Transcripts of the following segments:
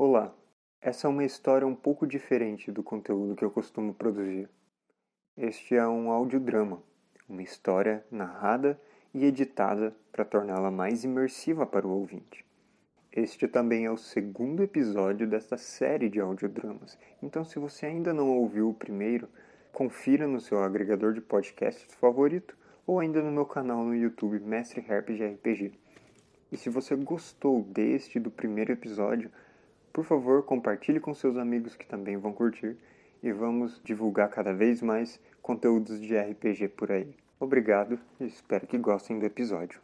Olá, essa é uma história um pouco diferente do conteúdo que eu costumo produzir. Este é um audiodrama, uma história narrada e editada para torná-la mais imersiva para o ouvinte. Este também é o segundo episódio desta série de audiodramas, então se você ainda não ouviu o primeiro, confira no seu agregador de podcasts favorito ou ainda no meu canal no YouTube Mestre Herp de RPG. E se você gostou deste do primeiro episódio, por favor, compartilhe com seus amigos que também vão curtir e vamos divulgar cada vez mais conteúdos de RPG por aí. Obrigado e espero que gostem do episódio.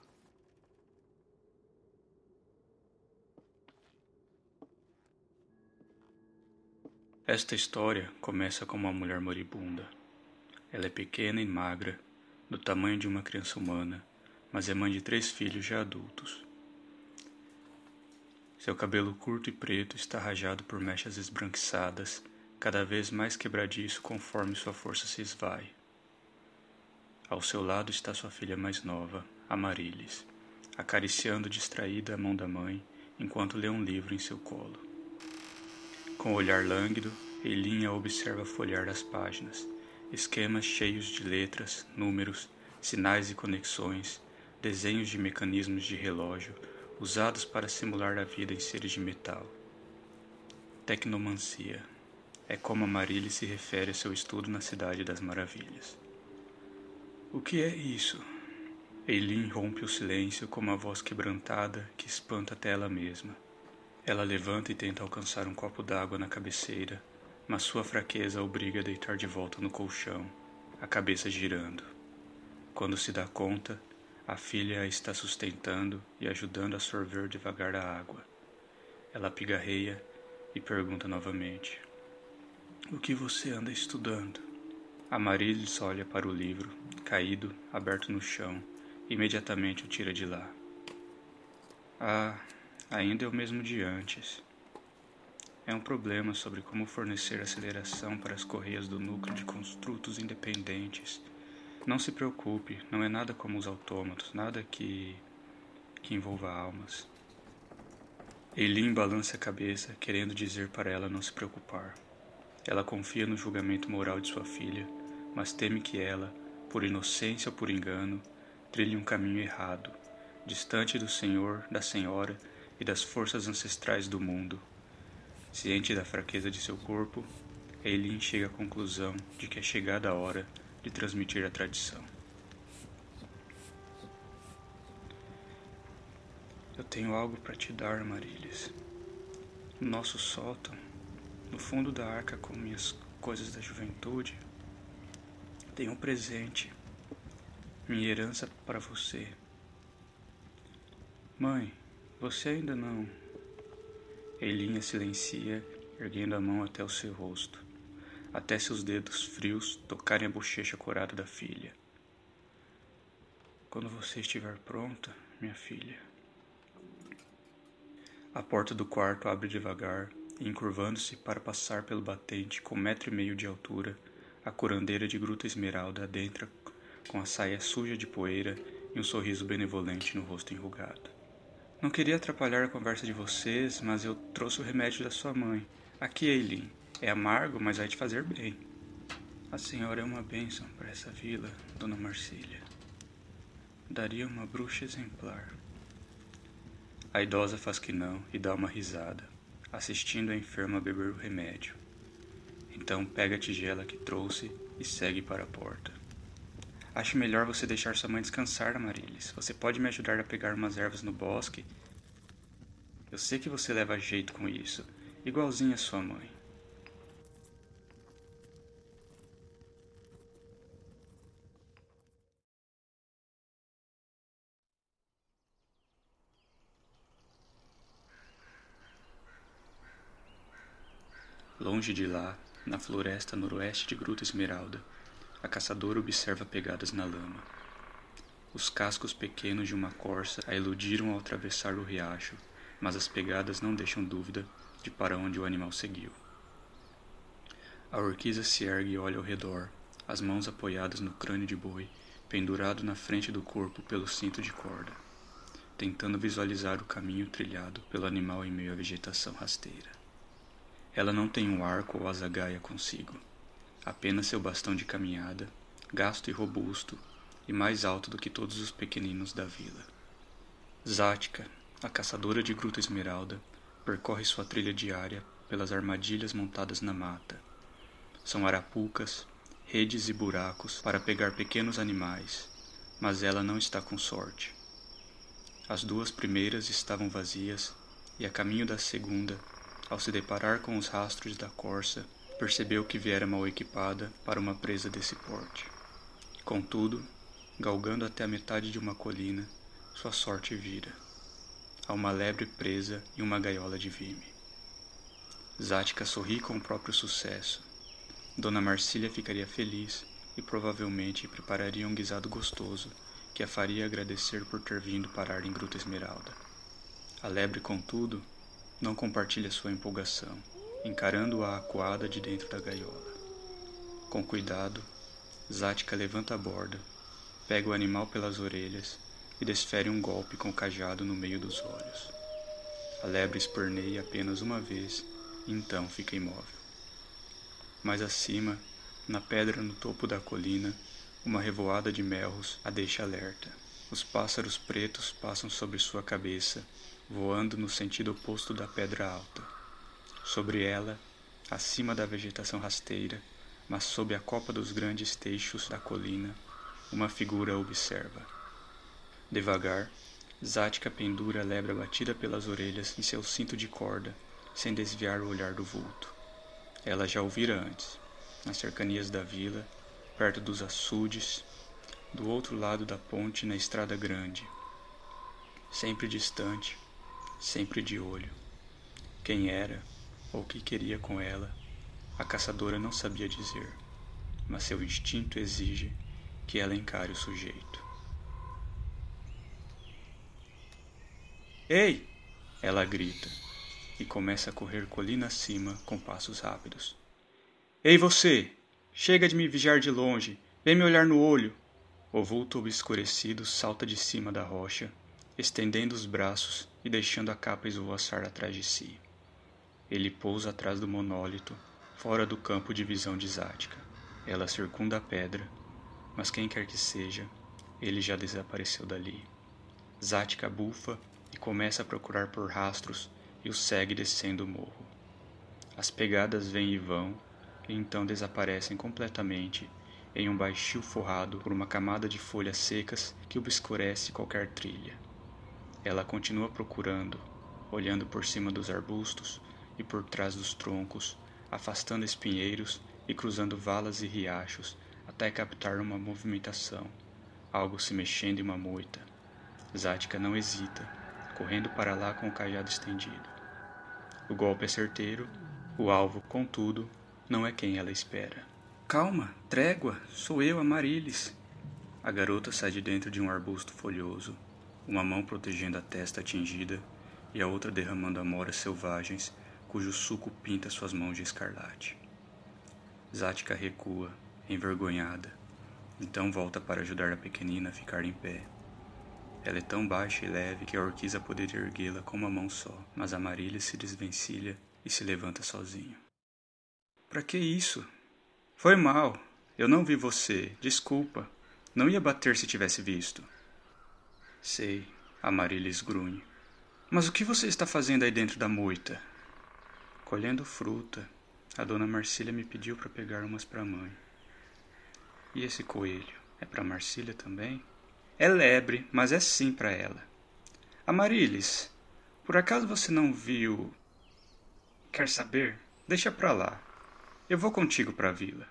Esta história começa com uma mulher moribunda. Ela é pequena e magra, do tamanho de uma criança humana, mas é mãe de três filhos já adultos. Seu cabelo curto e preto está rajado por mechas esbranquiçadas, cada vez mais quebradiço conforme sua força se esvai. Ao seu lado está sua filha mais nova, Amarilis, acariciando distraída a mão da mãe enquanto lê um livro em seu colo. Com o olhar lânguido, Eilinha observa folhear as páginas, esquemas cheios de letras, números, sinais e conexões, desenhos de mecanismos de relógio, usados para simular a vida em seres de metal. Tecnomancia é como a Marília se refere a seu estudo na Cidade das Maravilhas. O que é isso? Eileen rompe o silêncio com uma voz quebrantada que espanta até ela mesma. Ela levanta e tenta alcançar um copo d'água na cabeceira, mas sua fraqueza a obriga a deitar de volta no colchão, a cabeça girando. Quando se dá conta, a filha a está sustentando e ajudando a sorver devagar a água. Ela pigarreia e pergunta novamente: O que você anda estudando? Amarilis olha para o livro, caído, aberto no chão, e imediatamente o tira de lá. Ah, ainda é o mesmo de antes. É um problema sobre como fornecer aceleração para as correias do núcleo de construtos independentes não se preocupe, não é nada como os autômatos, nada que, que envolva almas. Eileen balança a cabeça, querendo dizer para ela não se preocupar. Ela confia no julgamento moral de sua filha, mas teme que ela, por inocência ou por engano, trilhe um caminho errado, distante do Senhor, da Senhora e das forças ancestrais do mundo. Ciente da fraqueza de seu corpo, Eileen chega à conclusão de que é chegada a hora de transmitir a tradição. Eu tenho algo para te dar, Marílias. No nosso sótão, no fundo da arca com minhas coisas da juventude, tem um presente, minha herança para você. Mãe, você ainda não. Elinha silencia, erguendo a mão até o seu rosto até seus dedos frios tocarem a bochecha corada da filha. Quando você estiver pronta, minha filha. A porta do quarto abre devagar e, encurvando-se para passar pelo batente com metro e meio de altura, a curandeira de Gruta Esmeralda adentra com a saia suja de poeira e um sorriso benevolente no rosto enrugado. Não queria atrapalhar a conversa de vocês, mas eu trouxe o remédio da sua mãe. Aqui, Eileen. É amargo, mas vai te fazer bem. A senhora é uma bênção para essa vila, Dona Marcília. Daria uma bruxa exemplar. A idosa faz que não e dá uma risada, assistindo a enferma beber o remédio. Então pega a tigela que trouxe e segue para a porta. Acho melhor você deixar sua mãe descansar, Amarilis. Você pode me ajudar a pegar umas ervas no bosque? Eu sei que você leva jeito com isso, igualzinho a sua mãe. Longe de lá, na floresta noroeste de Gruta Esmeralda, a caçadora observa pegadas na lama. Os cascos pequenos de uma corça a iludiram ao atravessar o riacho, mas as pegadas não deixam dúvida de para onde o animal seguiu. A orquiza se ergue e olha ao redor, as mãos apoiadas no crânio de boi, pendurado na frente do corpo pelo cinto de corda, tentando visualizar o caminho trilhado pelo animal em meio à vegetação rasteira. Ela não tem um arco ou azagaia consigo, apenas seu bastão de caminhada, gasto e robusto, e mais alto do que todos os pequeninos da vila. Zática, a caçadora de Gruta Esmeralda, percorre sua trilha diária pelas armadilhas montadas na mata. São arapucas, redes e buracos para pegar pequenos animais, mas ela não está com sorte. As duas primeiras estavam vazias e a caminho da segunda, ao se deparar com os rastros da corça, percebeu que viera mal equipada para uma presa desse porte. Contudo, galgando até a metade de uma colina, sua sorte vira. Há uma lebre presa em uma gaiola de vime. Zática sorri com o próprio sucesso. Dona Marcília ficaria feliz e provavelmente prepararia um guisado gostoso que a faria agradecer por ter vindo parar em Gruta Esmeralda. A lebre, contudo, não compartilha sua empolgação, encarando-a acuada de dentro da gaiola. Com cuidado, Zática levanta a borda, pega o animal pelas orelhas e desfere um golpe com o cajado no meio dos olhos. A lebre esperneia apenas uma vez e então fica imóvel. Mais acima, na pedra no topo da colina, uma revoada de melros a deixa alerta. Os pássaros pretos passam sobre sua cabeça, voando no sentido oposto da pedra alta. Sobre ela, acima da vegetação rasteira, mas sob a copa dos grandes teixos da colina, uma figura observa. Devagar, Zática pendura a lebre batida pelas orelhas em seu cinto de corda, sem desviar o olhar do vulto. Ela já o vira antes, nas cercanias da vila, perto dos açudes, do outro lado da ponte na estrada grande. Sempre distante, sempre de olho. Quem era ou o que queria com ela, a caçadora não sabia dizer, mas seu instinto exige que ela encare o sujeito. Ei! Ela grita e começa a correr colina acima com passos rápidos. Ei você! Chega de me vigiar de longe, vem me olhar no olho. O vulto obscurecido salta de cima da rocha, estendendo os braços e deixando a capa esvoaçar atrás de si. Ele pousa atrás do monólito, fora do campo de visão de Zática. Ela circunda a pedra mas quem quer que seja, ele já desapareceu dali. Zática bufa e começa a procurar por rastros e o segue descendo o morro. As pegadas vêm e vão, e então desaparecem completamente em um baixio forrado por uma camada de folhas secas que obscurece qualquer trilha. Ela continua procurando, olhando por cima dos arbustos e por trás dos troncos, afastando espinheiros e cruzando valas e riachos até captar uma movimentação, algo se mexendo em uma moita. Zática não hesita, correndo para lá com o cajado estendido. O golpe é certeiro, o alvo, contudo, não é quem ela espera. Calma, trégua, sou eu, Amarilis. A garota sai de dentro de um arbusto folhoso, uma mão protegendo a testa atingida e a outra derramando amoras selvagens cujo suco pinta suas mãos de escarlate. Zática recua, envergonhada. Então volta para ajudar a pequenina a ficar em pé. Ela é tão baixa e leve que a orquiza poderia erguê-la com uma mão só, mas a Marília se desvencilha e se levanta sozinho. Para que isso? Foi mal. Eu não vi você. Desculpa. Não ia bater se tivesse visto. Sei, a Marília esgrunhe. Mas o que você está fazendo aí dentro da moita? Colhendo fruta. A dona Marcília me pediu para pegar umas para a mãe. E esse coelho? É para Marcília também? É lebre, mas é sim para ela. Amarilis, por acaso você não viu. Quer saber? Deixa pra lá. Eu vou contigo para a vila.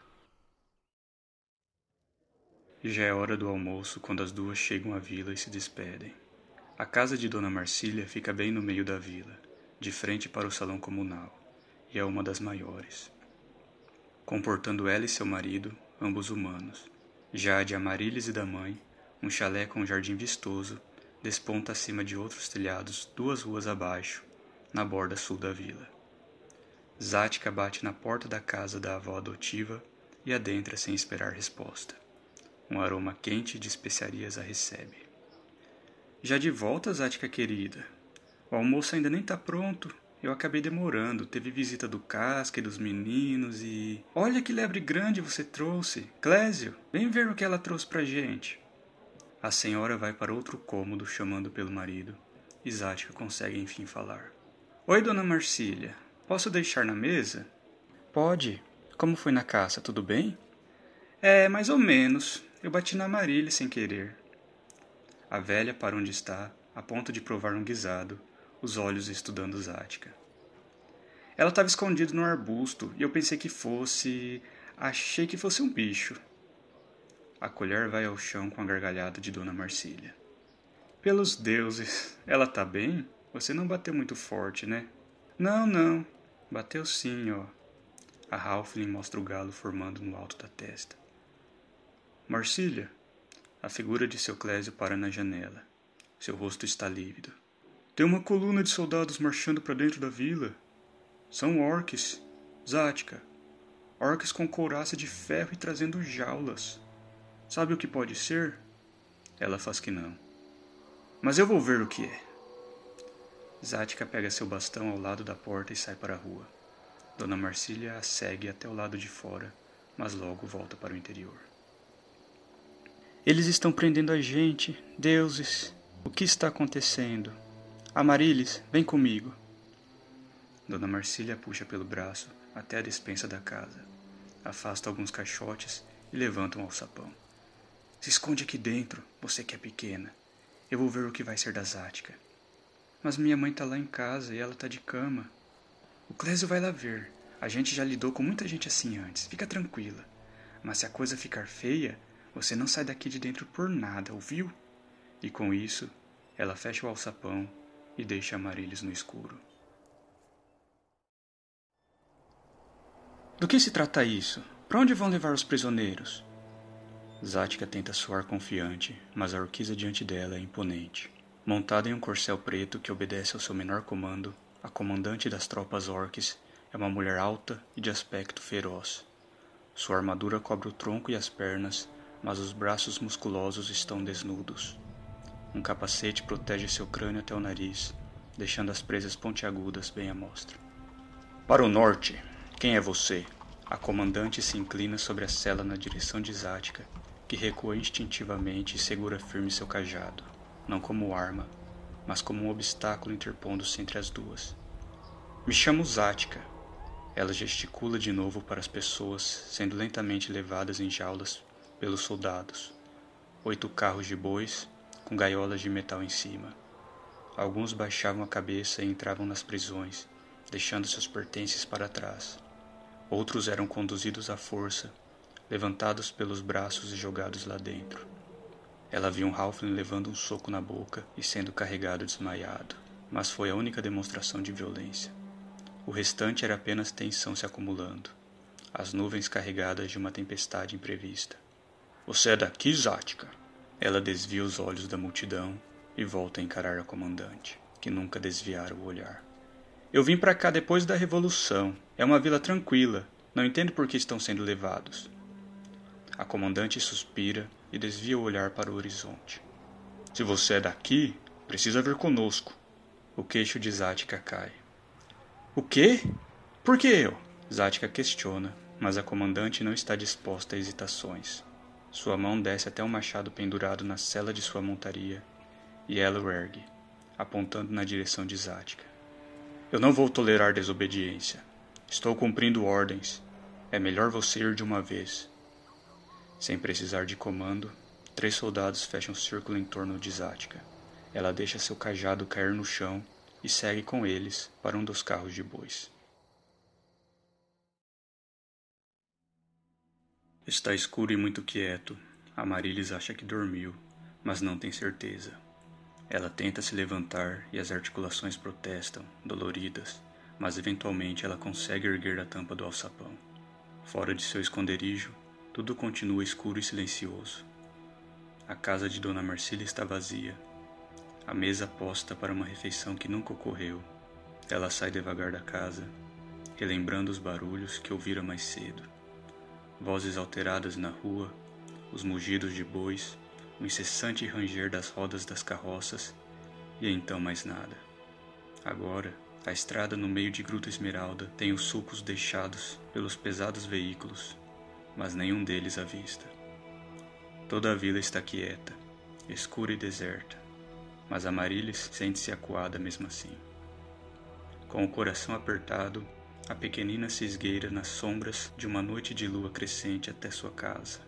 Já é hora do almoço quando as duas chegam à vila e se despedem. A casa de Dona Marcília fica bem no meio da vila, de frente para o salão comunal, e é uma das maiores. Comportando ela e seu marido, ambos humanos. Já a de Amarilis e da mãe, um chalé com um jardim vistoso, desponta acima de outros telhados duas ruas abaixo, na borda sul da vila. Zática bate na porta da casa da avó adotiva e adentra sem esperar resposta. Um aroma quente de especiarias a recebe. Já de volta, Zática querida. O almoço ainda nem está pronto. Eu acabei demorando. Teve visita do Casca e dos meninos e. Olha que lebre grande você trouxe! Clésio, vem ver o que ela trouxe pra gente. A senhora vai para outro cômodo chamando pelo marido. E Zática consegue enfim falar. Oi, dona Marcília. Posso deixar na mesa? Pode. Como foi na caça, tudo bem? É, mais ou menos. Eu bati na Marília sem querer. A velha para onde está, a ponto de provar um guisado, os olhos estudando Zática. Ela estava escondida no arbusto e eu pensei que fosse. Achei que fosse um bicho. A colher vai ao chão com a gargalhada de Dona Marcília. Pelos deuses, ela tá bem? Você não bateu muito forte, né? Não, não. Bateu sim, ó. A Halfling mostra o galo formando no alto da testa. Marcília, a figura de seu Clésio para na janela. Seu rosto está lívido. Tem uma coluna de soldados marchando para dentro da vila. São orques, Zática. Orques com couraça de ferro e trazendo jaulas. Sabe o que pode ser? Ela faz que não. Mas eu vou ver o que é. Zática pega seu bastão ao lado da porta e sai para a rua. Dona Marcília a segue até o lado de fora, mas logo volta para o interior. Eles estão prendendo a gente, deuses. O que está acontecendo? Amarilis, vem comigo. Dona Marcília puxa pelo braço até a despensa da casa. Afasta alguns caixotes e levanta um alçapão. Se esconde aqui dentro, você que é pequena. Eu vou ver o que vai ser da Zática. Mas minha mãe tá lá em casa e ela tá de cama. O Clésio vai lá ver. A gente já lidou com muita gente assim antes. Fica tranquila. Mas se a coisa ficar feia, você não sai daqui de dentro por nada, ouviu? E com isso, ela fecha o alçapão e deixa Marilis no escuro. Do que se trata isso? Para onde vão levar os prisioneiros? Zática tenta soar confiante, mas a orquiza diante dela é imponente. Montada em um corcel preto que obedece ao seu menor comando, a comandante das tropas orques é uma mulher alta e de aspecto feroz. Sua armadura cobre o tronco e as pernas, mas os braços musculosos estão desnudos. Um capacete protege seu crânio até o nariz, deixando as presas pontiagudas bem à mostra. Para o norte, quem é você? A comandante se inclina sobre a cela na direção de Zática, que recua instintivamente e segura firme seu cajado, não como arma, mas como um obstáculo interpondo-se entre as duas. Me chamo Zática. Ela gesticula de novo para as pessoas, sendo lentamente levadas em jaulas pelos soldados. Oito carros de bois, com gaiolas de metal em cima. Alguns baixavam a cabeça e entravam nas prisões, deixando seus pertences para trás. Outros eram conduzidos à força, levantados pelos braços e jogados lá dentro. Ela viu um Halfling levando um soco na boca e sendo carregado desmaiado, mas foi a única demonstração de violência. O restante era apenas tensão se acumulando, as nuvens carregadas de uma tempestade imprevista. Você é daqui, Zática? Ela desvia os olhos da multidão e volta a encarar a comandante, que nunca desviara o olhar. Eu vim para cá depois da Revolução. É uma vila tranquila. Não entendo por que estão sendo levados. A comandante suspira e desvia o olhar para o horizonte. Se você é daqui, precisa vir conosco. O queixo de Zática cai. O quê? Por que eu? Zática questiona, mas a comandante não está disposta a hesitações. Sua mão desce até o machado pendurado na sela de sua montaria, e ela o ergue, apontando na direção de Zática. Eu não vou tolerar desobediência. Estou cumprindo ordens. É melhor você ir de uma vez. Sem precisar de comando, três soldados fecham círculo em torno de Zática. Ela deixa seu cajado cair no chão e segue com eles para um dos carros de bois. Está escuro e muito quieto. Amarilis acha que dormiu, mas não tem certeza. Ela tenta se levantar e as articulações protestam, doloridas, mas eventualmente ela consegue erguer a tampa do alçapão. Fora de seu esconderijo, tudo continua escuro e silencioso. A casa de Dona Marcília está vazia. A mesa posta para uma refeição que nunca ocorreu. Ela sai devagar da casa, relembrando os barulhos que ouvira mais cedo vozes alteradas na rua, os mugidos de bois, o incessante ranger das rodas das carroças, e então mais nada. Agora, A estrada no meio de Gruta Esmeralda tem os sulcos deixados pelos pesados veículos, mas nenhum deles à vista. Toda a vila está quieta, escura e deserta, mas Amarilis sente-se acuada mesmo assim. Com o coração apertado, a pequenina se esgueira nas sombras de uma noite de lua crescente até sua casa.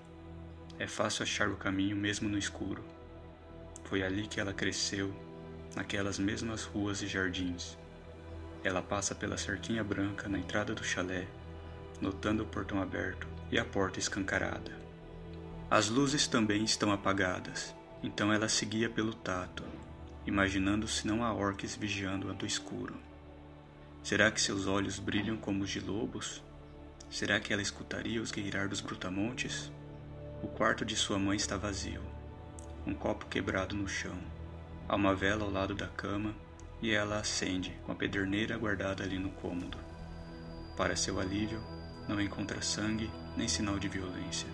É fácil achar o caminho mesmo no escuro. Foi ali que ela cresceu, naquelas mesmas ruas e jardins. Ela passa pela cerquinha branca na entrada do chalé, notando o portão aberto e a porta escancarada. As luzes também estão apagadas, então ela seguia pelo tato, imaginando se não há orques vigiando-a do escuro. Será que seus olhos brilham como os de lobos? Será que ela escutaria os gueirar dos brutamontes? O quarto de sua mãe está vazio. Um copo quebrado no chão. Há uma vela ao lado da cama e ela acende com a pederneira guardada ali no cômodo. Para seu alívio, não encontra sangue nem sinal de violência.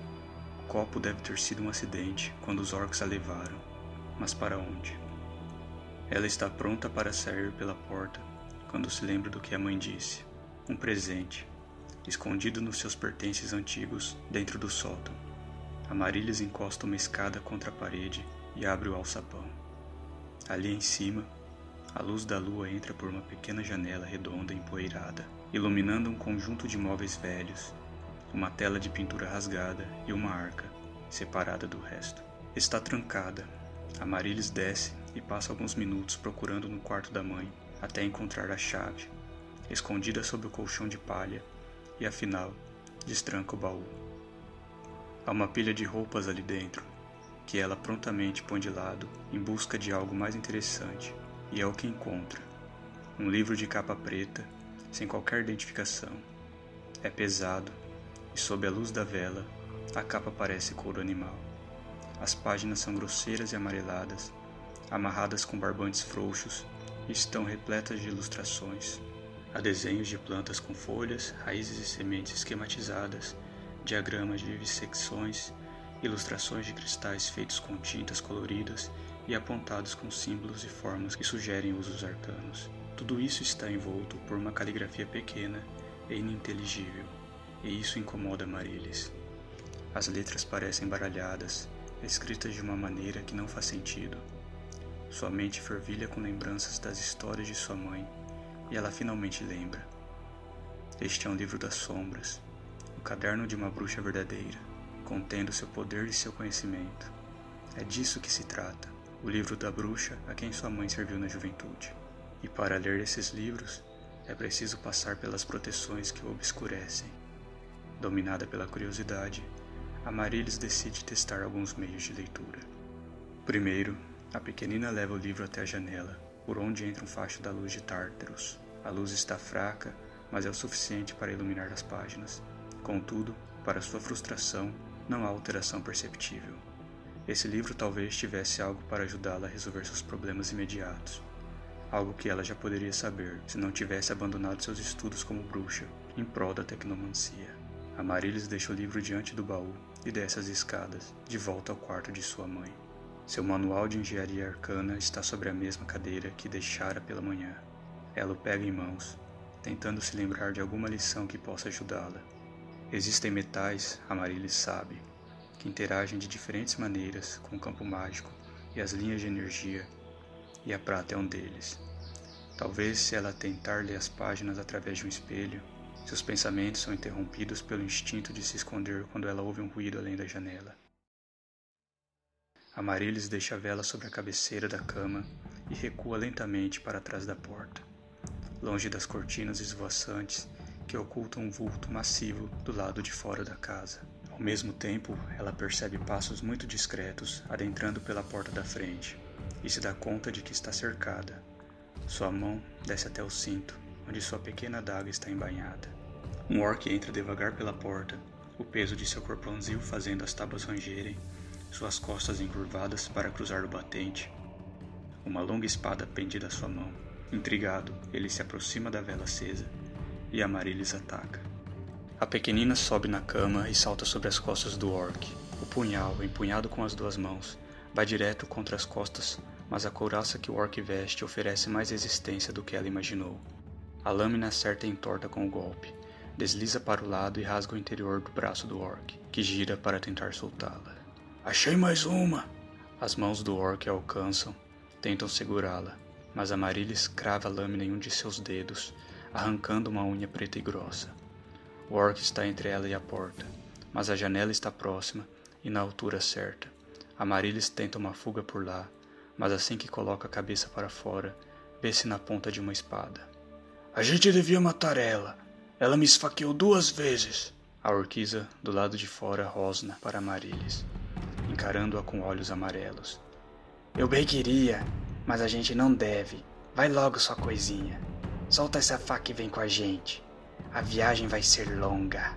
O copo deve ter sido um acidente quando os orcs a levaram, mas para onde? Ela está pronta para sair pela porta quando se lembra do que a mãe disse. Um presente, escondido nos seus pertences antigos dentro do sótão. Amarílis encosta uma escada contra a parede e abre o alçapão. Ali em cima, a luz da lua entra por uma pequena janela redonda empoeirada, iluminando um conjunto de móveis velhos, uma tela de pintura rasgada e uma arca, separada do resto. Está trancada. Amarílis desce e passa alguns minutos procurando no quarto da mãe até encontrar a chave, escondida sob o colchão de palha, e afinal destranca o baú. Há uma pilha de roupas ali dentro, que ela prontamente põe de lado em busca de algo mais interessante, e é o que encontra: um livro de capa preta, sem qualquer identificação. É pesado, e sob a luz da vela, a capa parece couro animal. As páginas são grosseiras e amareladas, amarradas com barbantes frouxos estão repletas de ilustrações. Há desenhos de plantas com folhas, raízes e sementes esquematizadas, diagramas de vissecções, ilustrações de cristais feitos com tintas coloridas e apontados com símbolos e formas que sugerem usos arcanos. Tudo isso está envolto por uma caligrafia pequena e ininteligível, e isso incomoda Marilis. As letras parecem baralhadas, escritas de uma maneira que não faz sentido. Sua mente fervilha com lembranças das histórias de sua mãe e ela finalmente lembra. Este é um livro das sombras, o caderno de uma bruxa verdadeira, contendo seu poder e seu conhecimento. É disso que se trata, o livro da bruxa a quem sua mãe serviu na juventude. E para ler esses livros, é preciso passar pelas proteções que o obscurecem. Dominada pela curiosidade, Amarilis decide testar alguns meios de leitura. Primeiro, a pequenina leva o livro até a janela, por onde entra um facho da luz de Tártaros. A luz está fraca, mas é o suficiente para iluminar as páginas. Contudo, para sua frustração, não há alteração perceptível. Esse livro talvez tivesse algo para ajudá-la a resolver seus problemas imediatos. Algo que ela já poderia saber se não tivesse abandonado seus estudos como bruxa, em prol da tecnomancia. Amarilis deixa o livro diante do baú e desce as escadas, de volta ao quarto de sua mãe. Seu manual de engenharia arcana está sobre a mesma cadeira que deixara pela manhã. Ela o pega em mãos, tentando se lembrar de alguma lição que possa ajudá-la. Existem metais, Amaryllis sabe, que interagem de diferentes maneiras com o campo mágico e as linhas de energia, e a prata é um deles. Talvez se ela tentar ler as páginas através de um espelho, seus pensamentos são interrompidos pelo instinto de se esconder quando ela ouve um ruído além da janela. Amarilis deixa a vela sobre a cabeceira da cama e recua lentamente para trás da porta, longe das cortinas esvoaçantes que ocultam um vulto massivo do lado de fora da casa. Ao mesmo tempo, ela percebe passos muito discretos adentrando pela porta da frente e se dá conta de que está cercada. Sua mão desce até o cinto, onde sua pequena adaga está embainhada. Um orc entra devagar pela porta, o peso de seu corpãozinho fazendo as tábuas rangerem suas costas encurvadas para cruzar o batente. Uma longa espada pende da sua mão. Intrigado, ele se aproxima da vela acesa e Amarilis ataca. A pequenina sobe na cama e salta sobre as costas do orc. O punhal, empunhado com as duas mãos, vai direto contra as costas, mas a couraça que o orc veste oferece mais resistência do que ela imaginou. A lâmina acerta e entorta com o golpe, desliza para o lado e rasga o interior do braço do orc, que gira para tentar soltá-la. Achei mais uma! As mãos do orc a alcançam, tentam segurá-la, mas Amarilis crava a lâmina em um de seus dedos, arrancando uma unha preta e grossa. O orc está entre ela e a porta, mas a janela está próxima e na altura certa. Amarilis tenta uma fuga por lá, mas assim que coloca a cabeça para fora, vê-se na ponta de uma espada. A gente devia matar ela. Ela me esfaqueou duas vezes. A orquiza, do lado de fora, rosna para Amarilis, encarando-a com olhos amarelos. Eu bem queria, mas a gente não deve. Vai logo, sua coisinha. Solta essa faca e vem com a gente. A viagem vai ser longa.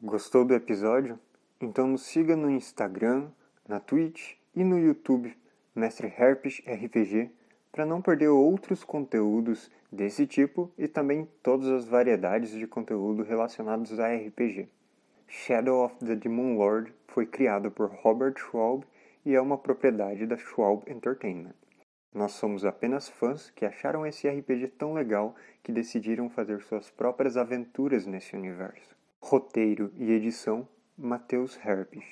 Gostou do episódio? Então nos siga no Instagram, na Twitch e no YouTube Mestre Herpes RPG para não perder outros conteúdos desse tipo e também todas as variedades de conteúdo relacionados a RPG. Shadow of the Demon Lord foi criado por Robert Schwalb e é uma propriedade da Schwalb Entertainment. Nós somos apenas fãs que acharam esse RPG tão legal que decidiram fazer suas próprias aventuras nesse universo. Roteiro e edição: Matheus Herpes.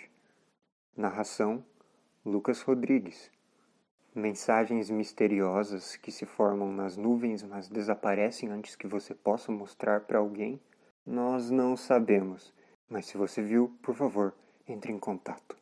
Narração: Lucas Rodrigues. Mensagens misteriosas que se formam nas nuvens, mas desaparecem antes que você possa mostrar para alguém? Nós não sabemos, mas se você viu, por favor, entre em contato.